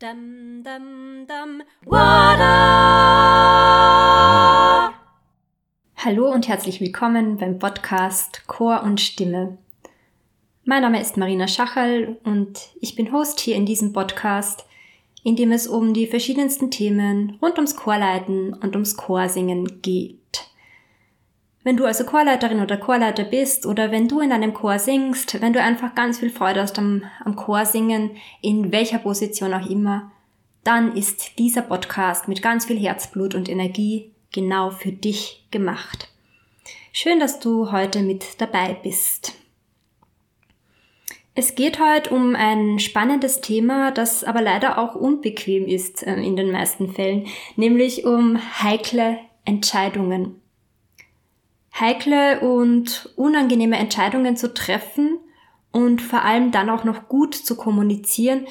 Dum, dum, dum, wada! Hallo und herzlich willkommen beim Podcast Chor und Stimme. Mein Name ist Marina Schachal und ich bin Host hier in diesem Podcast, in dem es um die verschiedensten Themen rund ums Chorleiten und ums Chorsingen geht. Wenn du also Chorleiterin oder Chorleiter bist oder wenn du in einem Chor singst, wenn du einfach ganz viel Freude hast am, am Chorsingen, in welcher Position auch immer, dann ist dieser Podcast mit ganz viel Herzblut und Energie genau für dich gemacht. Schön, dass du heute mit dabei bist. Es geht heute um ein spannendes Thema, das aber leider auch unbequem ist äh, in den meisten Fällen, nämlich um heikle Entscheidungen heikle und unangenehme Entscheidungen zu treffen und vor allem dann auch noch gut zu kommunizieren,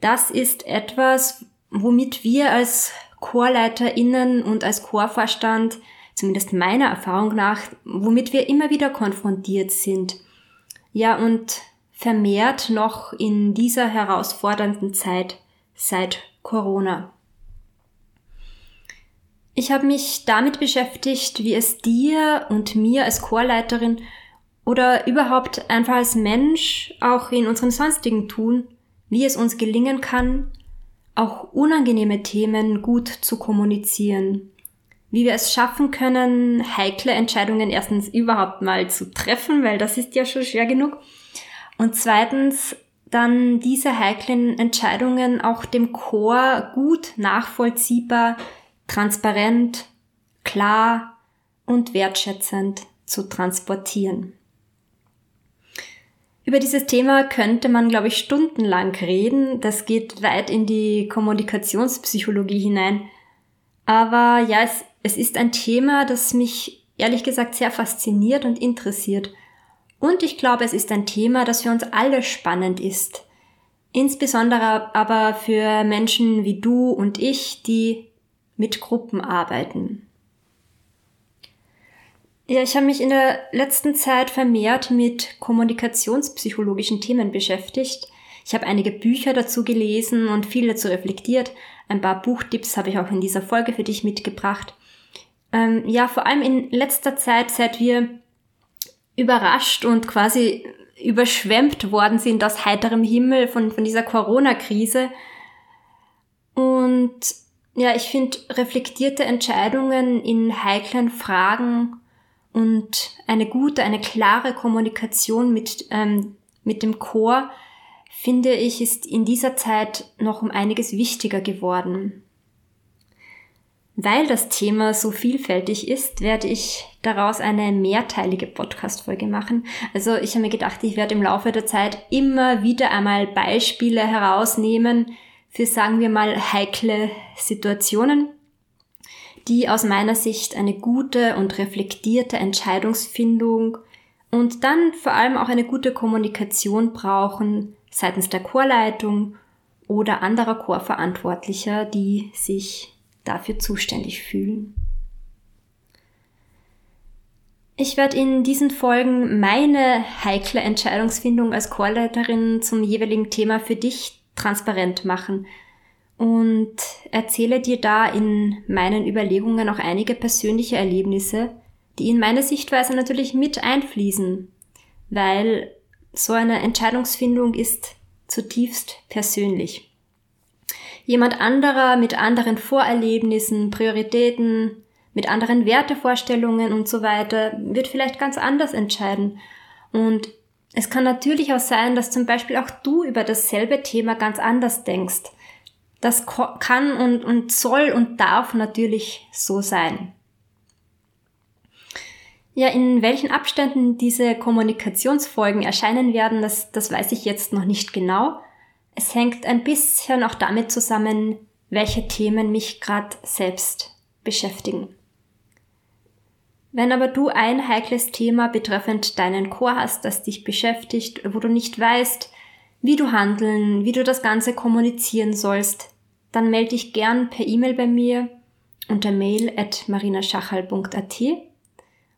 das ist etwas, womit wir als ChorleiterInnen und als Chorvorstand, zumindest meiner Erfahrung nach, womit wir immer wieder konfrontiert sind. Ja, und vermehrt noch in dieser herausfordernden Zeit seit Corona. Ich habe mich damit beschäftigt, wie es dir und mir als Chorleiterin oder überhaupt einfach als Mensch auch in unserem sonstigen Tun, wie es uns gelingen kann, auch unangenehme Themen gut zu kommunizieren. Wie wir es schaffen können, heikle Entscheidungen erstens überhaupt mal zu treffen, weil das ist ja schon schwer genug. Und zweitens dann diese heiklen Entscheidungen auch dem Chor gut nachvollziehbar transparent, klar und wertschätzend zu transportieren. Über dieses Thema könnte man, glaube ich, stundenlang reden. Das geht weit in die Kommunikationspsychologie hinein. Aber ja, es, es ist ein Thema, das mich ehrlich gesagt sehr fasziniert und interessiert. Und ich glaube, es ist ein Thema, das für uns alle spannend ist. Insbesondere aber für Menschen wie du und ich, die mit Gruppen arbeiten. Ja, ich habe mich in der letzten Zeit vermehrt mit kommunikationspsychologischen Themen beschäftigt. Ich habe einige Bücher dazu gelesen und viel dazu reflektiert. Ein paar Buchtipps habe ich auch in dieser Folge für dich mitgebracht. Ähm, ja, vor allem in letzter Zeit, seit wir überrascht und quasi überschwemmt worden sind aus heiterem Himmel von, von dieser Corona-Krise. Und ja, ich finde reflektierte Entscheidungen in heiklen Fragen und eine gute, eine klare Kommunikation mit, ähm, mit dem Chor, finde ich, ist in dieser Zeit noch um einiges wichtiger geworden. Weil das Thema so vielfältig ist, werde ich daraus eine mehrteilige Podcast-Folge machen. Also ich habe mir gedacht, ich werde im Laufe der Zeit immer wieder einmal Beispiele herausnehmen, für, sagen wir mal, heikle Situationen, die aus meiner Sicht eine gute und reflektierte Entscheidungsfindung und dann vor allem auch eine gute Kommunikation brauchen seitens der Chorleitung oder anderer Chorverantwortlicher, die sich dafür zuständig fühlen. Ich werde in diesen Folgen meine heikle Entscheidungsfindung als Chorleiterin zum jeweiligen Thema für dich transparent machen und erzähle dir da in meinen Überlegungen auch einige persönliche Erlebnisse, die in meine Sichtweise natürlich mit einfließen, weil so eine Entscheidungsfindung ist zutiefst persönlich. Jemand anderer mit anderen Vorerlebnissen, Prioritäten, mit anderen Wertevorstellungen und so weiter wird vielleicht ganz anders entscheiden. Und es kann natürlich auch sein, dass zum Beispiel auch du über dasselbe Thema ganz anders denkst. Das kann und, und soll und darf natürlich so sein. Ja, in welchen Abständen diese Kommunikationsfolgen erscheinen werden, das, das weiß ich jetzt noch nicht genau. Es hängt ein bisschen auch damit zusammen, welche Themen mich gerade selbst beschäftigen. Wenn aber du ein heikles Thema betreffend deinen Chor hast, das dich beschäftigt, wo du nicht weißt, wie du handeln, wie du das Ganze kommunizieren sollst, dann melde dich gern per E-Mail bei mir unter mail at marinaschachal.at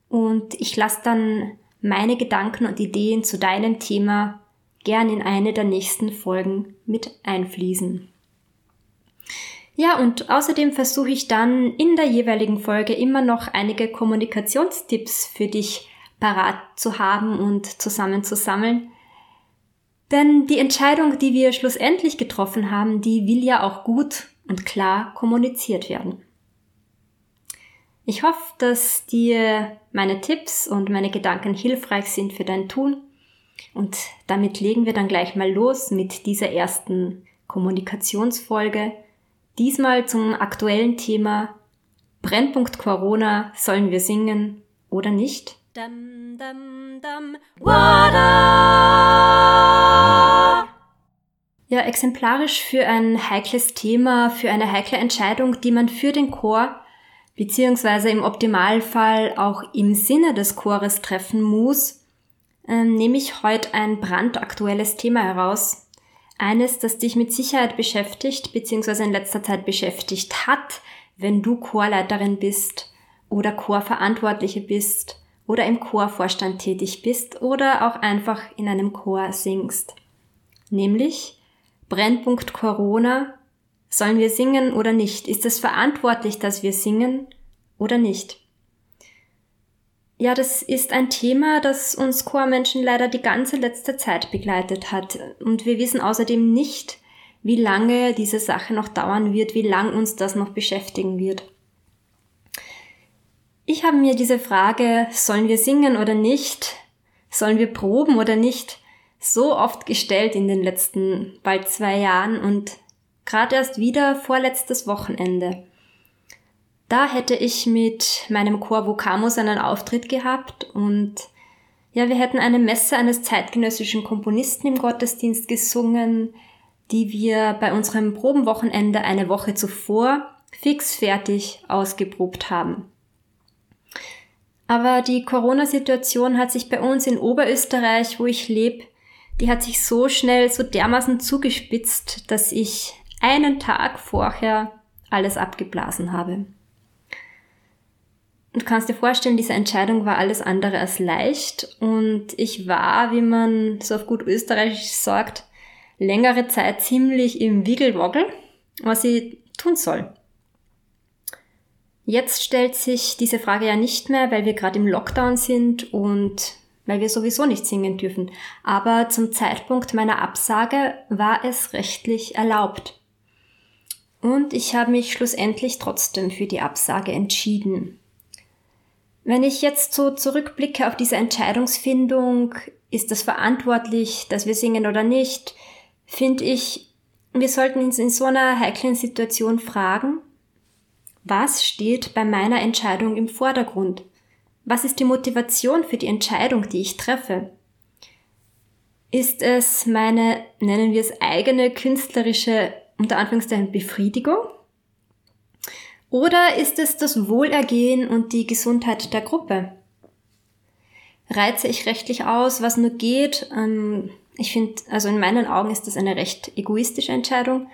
und ich lasse dann meine Gedanken und Ideen zu deinem Thema gern in eine der nächsten Folgen mit einfließen. Ja, und außerdem versuche ich dann in der jeweiligen Folge immer noch einige Kommunikationstipps für dich parat zu haben und zusammenzusammeln. Denn die Entscheidung, die wir schlussendlich getroffen haben, die will ja auch gut und klar kommuniziert werden. Ich hoffe, dass dir meine Tipps und meine Gedanken hilfreich sind für dein Tun. Und damit legen wir dann gleich mal los mit dieser ersten Kommunikationsfolge Diesmal zum aktuellen Thema Brennpunkt Corona, sollen wir singen oder nicht? Dum, dum, dum, ja, exemplarisch für ein heikles Thema, für eine heikle Entscheidung, die man für den Chor beziehungsweise im Optimalfall auch im Sinne des Chores treffen muss, äh, nehme ich heute ein brandaktuelles Thema heraus, eines, das dich mit Sicherheit beschäftigt, beziehungsweise in letzter Zeit beschäftigt hat, wenn du Chorleiterin bist oder Chorverantwortliche bist oder im Chorvorstand tätig bist oder auch einfach in einem Chor singst. Nämlich Brennpunkt Corona. Sollen wir singen oder nicht? Ist es verantwortlich, dass wir singen oder nicht? Ja, das ist ein Thema, das uns Chormenschen leider die ganze letzte Zeit begleitet hat. Und wir wissen außerdem nicht, wie lange diese Sache noch dauern wird, wie lang uns das noch beschäftigen wird. Ich habe mir diese Frage, sollen wir singen oder nicht, sollen wir proben oder nicht, so oft gestellt in den letzten bald zwei Jahren und gerade erst wieder vorletztes Wochenende. Da hätte ich mit meinem Chor Vocamus einen Auftritt gehabt und ja, wir hätten eine Messe eines zeitgenössischen Komponisten im Gottesdienst gesungen, die wir bei unserem Probenwochenende eine Woche zuvor fix fertig ausgeprobt haben. Aber die Corona-Situation hat sich bei uns in Oberösterreich, wo ich lebe, die hat sich so schnell, so dermaßen zugespitzt, dass ich einen Tag vorher alles abgeblasen habe. Du kannst dir vorstellen, diese Entscheidung war alles andere als leicht und ich war, wie man so auf gut österreichisch sagt, längere Zeit ziemlich im Wiggelwoggel, was ich tun soll. Jetzt stellt sich diese Frage ja nicht mehr, weil wir gerade im Lockdown sind und weil wir sowieso nicht singen dürfen. Aber zum Zeitpunkt meiner Absage war es rechtlich erlaubt. Und ich habe mich schlussendlich trotzdem für die Absage entschieden. Wenn ich jetzt so zurückblicke auf diese Entscheidungsfindung, ist das verantwortlich, dass wir singen oder nicht, finde ich, wir sollten uns in so einer heiklen Situation fragen, was steht bei meiner Entscheidung im Vordergrund? Was ist die Motivation für die Entscheidung, die ich treffe? Ist es meine, nennen wir es eigene künstlerische, unter Anführungszeichen, Befriedigung? Oder ist es das Wohlergehen und die Gesundheit der Gruppe? Reize ich rechtlich aus, was nur geht? Ähm, ich finde, also in meinen Augen ist das eine recht egoistische Entscheidung.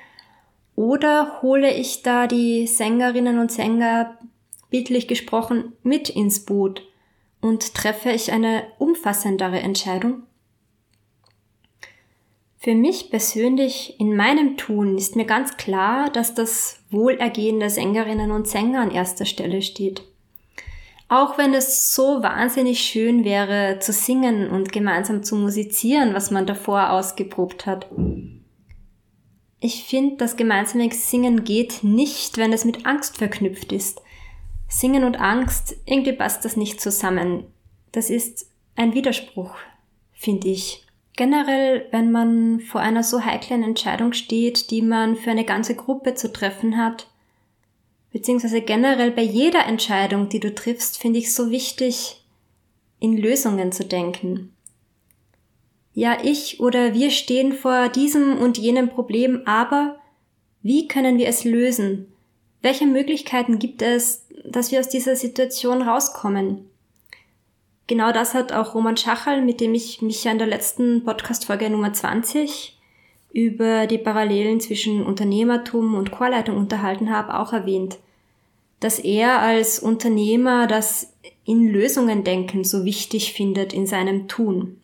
Oder hole ich da die Sängerinnen und Sänger, bildlich gesprochen, mit ins Boot und treffe ich eine umfassendere Entscheidung? Für mich persönlich in meinem Tun ist mir ganz klar, dass das Wohlergehen der Sängerinnen und Sänger an erster Stelle steht. Auch wenn es so wahnsinnig schön wäre, zu singen und gemeinsam zu musizieren, was man davor ausgeprobt hat. Ich finde, das gemeinsame Singen geht nicht, wenn es mit Angst verknüpft ist. Singen und Angst, irgendwie passt das nicht zusammen. Das ist ein Widerspruch, finde ich. Generell, wenn man vor einer so heiklen Entscheidung steht, die man für eine ganze Gruppe zu treffen hat, beziehungsweise generell bei jeder Entscheidung, die du triffst, finde ich so wichtig, in Lösungen zu denken. Ja, ich oder wir stehen vor diesem und jenem Problem, aber wie können wir es lösen? Welche Möglichkeiten gibt es, dass wir aus dieser Situation rauskommen? Genau das hat auch Roman Schachal, mit dem ich mich ja in der letzten Podcast-Folge Nummer 20 über die Parallelen zwischen Unternehmertum und Chorleitung unterhalten habe, auch erwähnt, dass er als Unternehmer das in Lösungen denken so wichtig findet in seinem Tun.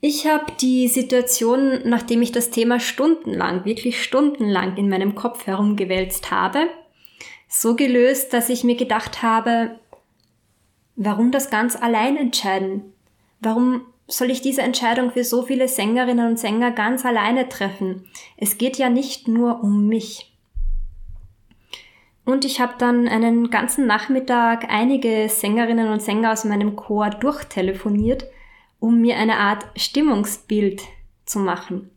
Ich habe die Situation, nachdem ich das Thema stundenlang, wirklich stundenlang in meinem Kopf herumgewälzt habe, so gelöst, dass ich mir gedacht habe, warum das ganz allein entscheiden? Warum soll ich diese Entscheidung für so viele Sängerinnen und Sänger ganz alleine treffen? Es geht ja nicht nur um mich. Und ich habe dann einen ganzen Nachmittag einige Sängerinnen und Sänger aus meinem Chor durchtelefoniert, um mir eine Art Stimmungsbild zu machen.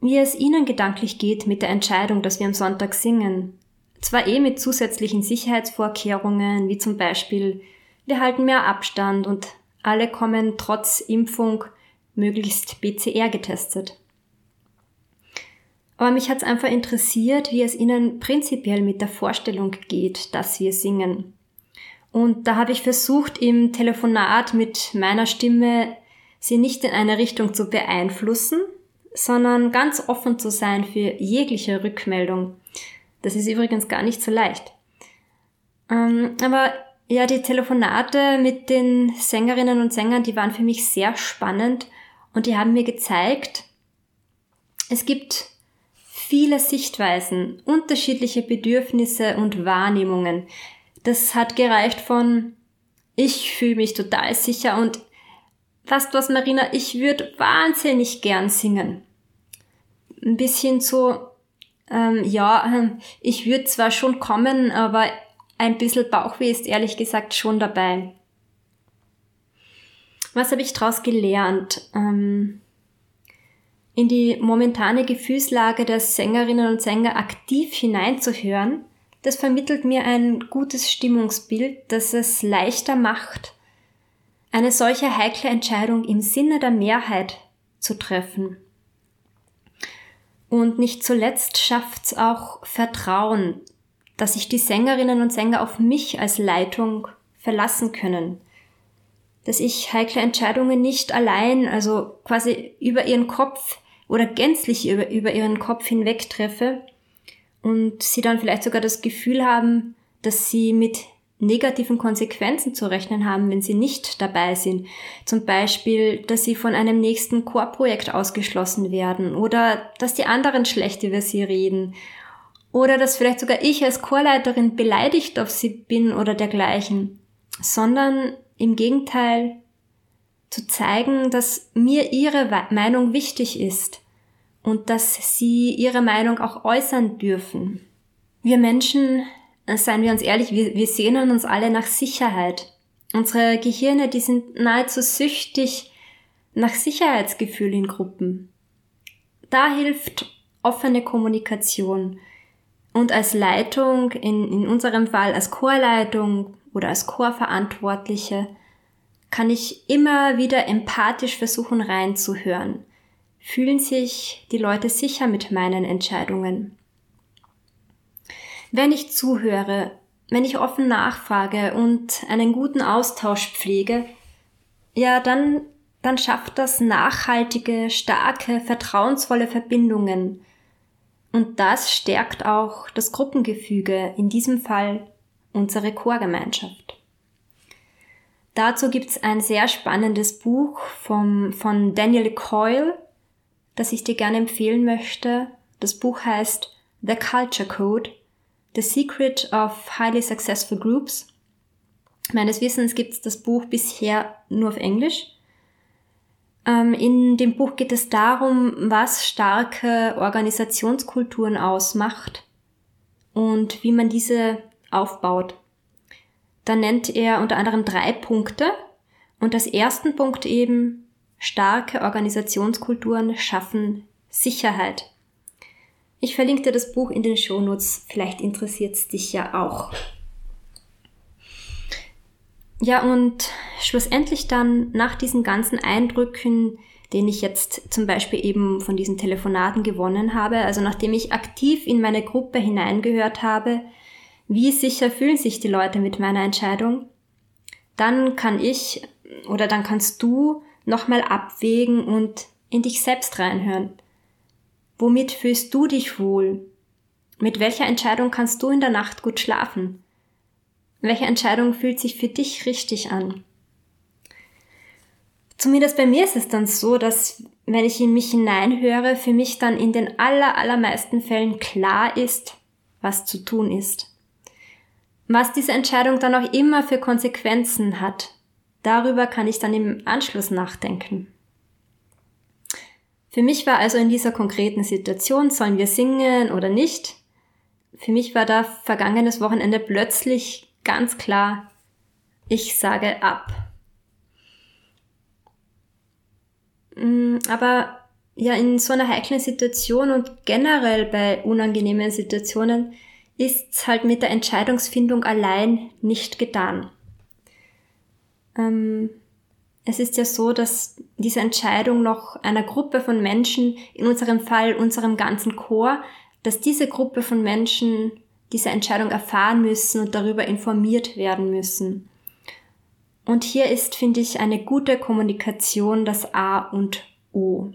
Wie es Ihnen gedanklich geht mit der Entscheidung, dass wir am Sonntag singen. Zwar eh mit zusätzlichen Sicherheitsvorkehrungen, wie zum Beispiel, wir halten mehr Abstand und alle kommen trotz Impfung möglichst BCR getestet. Aber mich hat es einfach interessiert, wie es Ihnen prinzipiell mit der Vorstellung geht, dass wir singen. Und da habe ich versucht, im Telefonat mit meiner Stimme Sie nicht in eine Richtung zu beeinflussen, sondern ganz offen zu sein für jegliche Rückmeldung. Das ist übrigens gar nicht so leicht. Ähm, aber ja, die Telefonate mit den Sängerinnen und Sängern, die waren für mich sehr spannend und die haben mir gezeigt, es gibt viele Sichtweisen, unterschiedliche Bedürfnisse und Wahrnehmungen. Das hat gereicht von ich fühle mich total sicher und weißt was, Marina, ich würde wahnsinnig gern singen. Ein bisschen so, ähm, ja, ähm, ich würde zwar schon kommen, aber ein bisschen Bauchweh ist ehrlich gesagt schon dabei. Was habe ich daraus gelernt? Ähm, in die momentane Gefühlslage der Sängerinnen und Sänger aktiv hineinzuhören, das vermittelt mir ein gutes Stimmungsbild, das es leichter macht, eine solche heikle Entscheidung im Sinne der Mehrheit zu treffen. Und nicht zuletzt schafft es auch Vertrauen, dass sich die Sängerinnen und Sänger auf mich als Leitung verlassen können. Dass ich heikle Entscheidungen nicht allein, also quasi über ihren Kopf oder gänzlich über, über ihren Kopf hinweg treffe und sie dann vielleicht sogar das Gefühl haben, dass sie mit negativen Konsequenzen zu rechnen haben, wenn sie nicht dabei sind. Zum Beispiel, dass sie von einem nächsten Chorprojekt ausgeschlossen werden oder dass die anderen schlecht über sie reden oder dass vielleicht sogar ich als Chorleiterin beleidigt auf sie bin oder dergleichen, sondern im Gegenteil zu zeigen, dass mir ihre Meinung wichtig ist und dass sie ihre Meinung auch äußern dürfen. Wir Menschen, seien wir uns ehrlich, wir, wir sehnen uns alle nach Sicherheit. Unsere Gehirne, die sind nahezu süchtig nach Sicherheitsgefühl in Gruppen. Da hilft offene Kommunikation. Und als Leitung, in, in unserem Fall als Chorleitung oder als Chorverantwortliche, kann ich immer wieder empathisch versuchen reinzuhören Fühlen sich die Leute sicher mit meinen Entscheidungen? Wenn ich zuhöre, wenn ich offen nachfrage und einen guten Austausch pflege, ja, dann, dann schafft das nachhaltige, starke, vertrauensvolle Verbindungen. Und das stärkt auch das Gruppengefüge, in diesem Fall unsere Chorgemeinschaft. Dazu gibt's ein sehr spannendes Buch vom, von Daniel Coyle, das ich dir gerne empfehlen möchte. Das Buch heißt The Culture Code, The Secret of Highly Successful Groups. Meines Wissens gibt es das Buch bisher nur auf Englisch. Ähm, in dem Buch geht es darum, was starke Organisationskulturen ausmacht und wie man diese aufbaut. Da nennt er unter anderem drei Punkte und das ersten Punkt eben Starke Organisationskulturen schaffen Sicherheit. Ich verlinke dir das Buch in den Shownotes, vielleicht interessiert es dich ja auch. Ja, und schlussendlich dann nach diesen ganzen Eindrücken, den ich jetzt zum Beispiel eben von diesen Telefonaten gewonnen habe, also nachdem ich aktiv in meine Gruppe hineingehört habe, wie sicher fühlen sich die Leute mit meiner Entscheidung, dann kann ich oder dann kannst du nochmal abwägen und in dich selbst reinhören. Womit fühlst du dich wohl? Mit welcher Entscheidung kannst du in der Nacht gut schlafen? Welche Entscheidung fühlt sich für dich richtig an? Zumindest bei mir ist es dann so, dass wenn ich in mich hineinhöre, für mich dann in den aller, allermeisten Fällen klar ist, was zu tun ist. Was diese Entscheidung dann auch immer für Konsequenzen hat, darüber kann ich dann im Anschluss nachdenken. Für mich war also in dieser konkreten Situation, sollen wir singen oder nicht, für mich war da vergangenes Wochenende plötzlich ganz klar, ich sage ab. Mm, aber ja, in so einer heiklen Situation und generell bei unangenehmen Situationen ist halt mit der Entscheidungsfindung allein nicht getan. Ähm, es ist ja so, dass diese Entscheidung noch einer Gruppe von Menschen, in unserem Fall unserem ganzen Chor, dass diese Gruppe von Menschen diese Entscheidung erfahren müssen und darüber informiert werden müssen. Und hier ist, finde ich, eine gute Kommunikation das A und O.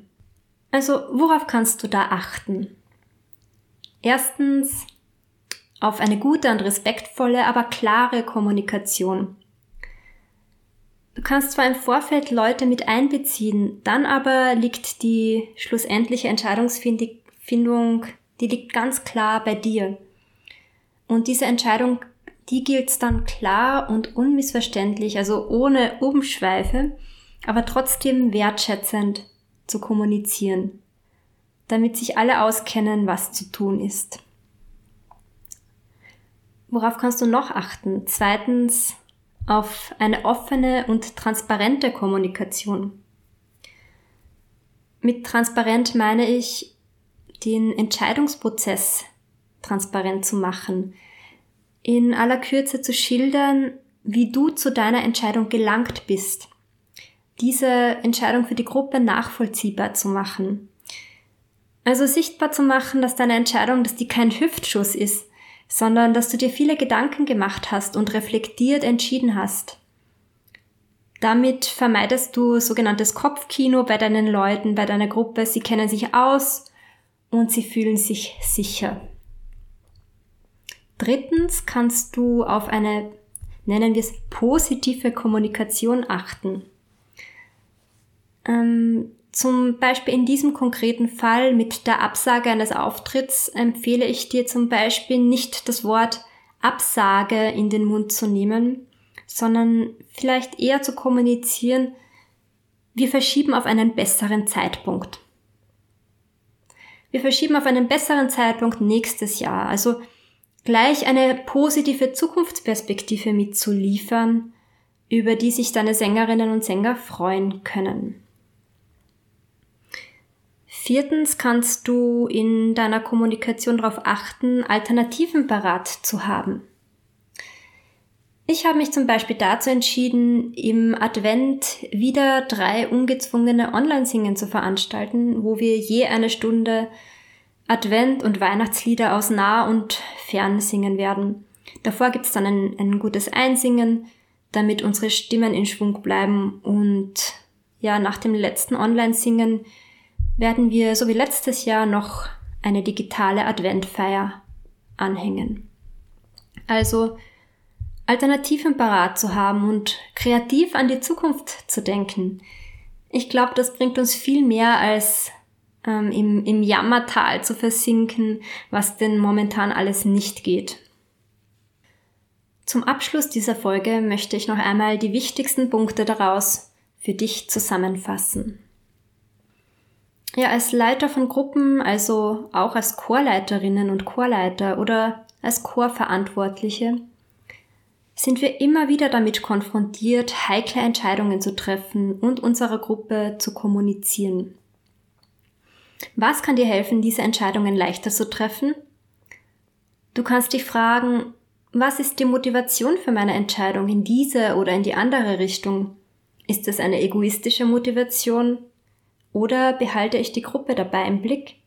Also, worauf kannst du da achten? Erstens, auf eine gute und respektvolle, aber klare Kommunikation. Du kannst zwar im Vorfeld Leute mit einbeziehen, dann aber liegt die schlussendliche Entscheidungsfindung, die liegt ganz klar bei dir. Und diese Entscheidung die gilt dann klar und unmissverständlich, also ohne Umschweife, aber trotzdem wertschätzend zu kommunizieren, damit sich alle auskennen, was zu tun ist. Worauf kannst du noch achten? Zweitens auf eine offene und transparente Kommunikation. Mit transparent meine ich, den Entscheidungsprozess transparent zu machen, in aller Kürze zu schildern, wie du zu deiner Entscheidung gelangt bist. Diese Entscheidung für die Gruppe nachvollziehbar zu machen. Also sichtbar zu machen, dass deine Entscheidung, dass die kein Hüftschuss ist, sondern dass du dir viele Gedanken gemacht hast und reflektiert entschieden hast. Damit vermeidest du sogenanntes Kopfkino bei deinen Leuten, bei deiner Gruppe. Sie kennen sich aus und sie fühlen sich sicher. Drittens kannst du auf eine, nennen wir es, positive Kommunikation achten. Ähm, zum Beispiel in diesem konkreten Fall mit der Absage eines Auftritts empfehle ich dir zum Beispiel nicht das Wort Absage in den Mund zu nehmen, sondern vielleicht eher zu kommunizieren, wir verschieben auf einen besseren Zeitpunkt. Wir verschieben auf einen besseren Zeitpunkt nächstes Jahr. Also gleich eine positive Zukunftsperspektive mitzuliefern, über die sich deine Sängerinnen und Sänger freuen können. Viertens kannst du in deiner Kommunikation darauf achten, Alternativen parat zu haben. Ich habe mich zum Beispiel dazu entschieden, im Advent wieder drei ungezwungene Online-Singen zu veranstalten, wo wir je eine Stunde Advent- und Weihnachtslieder aus nah und fern singen werden. Davor gibt's dann ein, ein gutes Einsingen, damit unsere Stimmen in Schwung bleiben und ja, nach dem letzten Online-Singen werden wir, so wie letztes Jahr, noch eine digitale Adventfeier anhängen. Also Alternativen parat zu haben und kreativ an die Zukunft zu denken. Ich glaube, das bringt uns viel mehr als ähm, im, im Jammertal zu versinken, was denn momentan alles nicht geht. Zum Abschluss dieser Folge möchte ich noch einmal die wichtigsten Punkte daraus für dich zusammenfassen. Ja, als Leiter von Gruppen, also auch als Chorleiterinnen und Chorleiter oder als Chorverantwortliche, sind wir immer wieder damit konfrontiert, heikle Entscheidungen zu treffen und unserer Gruppe zu kommunizieren. Was kann dir helfen, diese Entscheidungen leichter zu treffen? Du kannst dich fragen, was ist die Motivation für meine Entscheidung in diese oder in die andere Richtung? Ist es eine egoistische Motivation oder behalte ich die Gruppe dabei im Blick?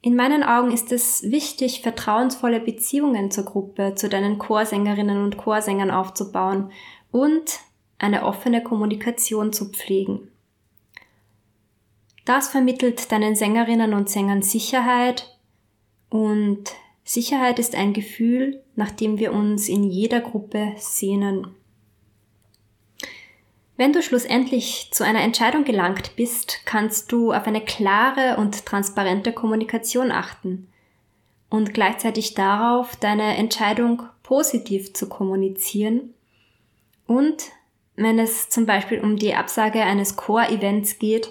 In meinen Augen ist es wichtig, vertrauensvolle Beziehungen zur Gruppe, zu deinen Chorsängerinnen und Chorsängern aufzubauen und eine offene Kommunikation zu pflegen. Das vermittelt deinen Sängerinnen und Sängern Sicherheit und Sicherheit ist ein Gefühl, nach dem wir uns in jeder Gruppe sehnen. Wenn du schlussendlich zu einer Entscheidung gelangt bist, kannst du auf eine klare und transparente Kommunikation achten und gleichzeitig darauf, deine Entscheidung positiv zu kommunizieren. Und wenn es zum Beispiel um die Absage eines Core-Events geht,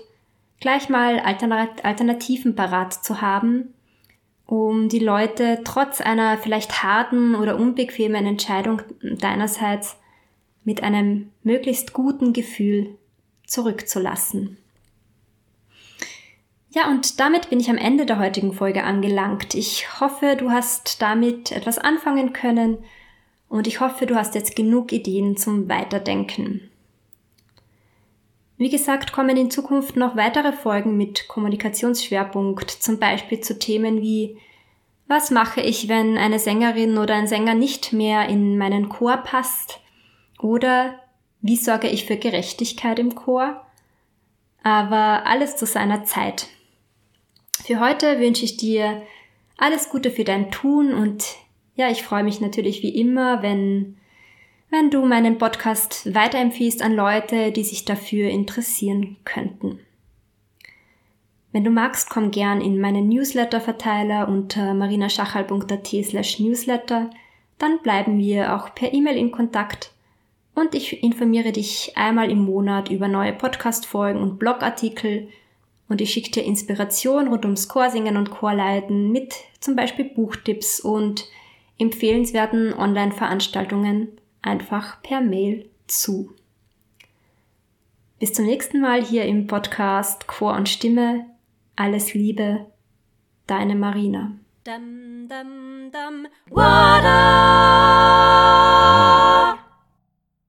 gleich mal Alternativen parat zu haben, um die Leute trotz einer vielleicht harten oder unbequemen Entscheidung deinerseits mit einem möglichst guten Gefühl zurückzulassen. Ja, und damit bin ich am Ende der heutigen Folge angelangt. Ich hoffe, du hast damit etwas anfangen können und ich hoffe, du hast jetzt genug Ideen zum Weiterdenken. Wie gesagt, kommen in Zukunft noch weitere Folgen mit Kommunikationsschwerpunkt, zum Beispiel zu Themen wie was mache ich, wenn eine Sängerin oder ein Sänger nicht mehr in meinen Chor passt? Oder wie sorge ich für Gerechtigkeit im Chor? Aber alles zu seiner Zeit. Für heute wünsche ich dir alles Gute für dein Tun und ja, ich freue mich natürlich wie immer, wenn wenn du meinen Podcast weiterempfiehlst an Leute, die sich dafür interessieren könnten. Wenn du magst, komm gern in meinen Newsletter-Verteiler unter marinaschachal.at slash newsletter. Dann bleiben wir auch per E-Mail in Kontakt und ich informiere dich einmal im Monat über neue Podcast-Folgen und Blogartikel und ich schicke dir Inspiration rund ums Chorsingen und Chorleiten mit zum Beispiel Buchtipps und empfehlenswerten Online-Veranstaltungen einfach per Mail zu. Bis zum nächsten Mal hier im Podcast Chor und Stimme. Alles Liebe, deine Marina. Dum, dum, dum.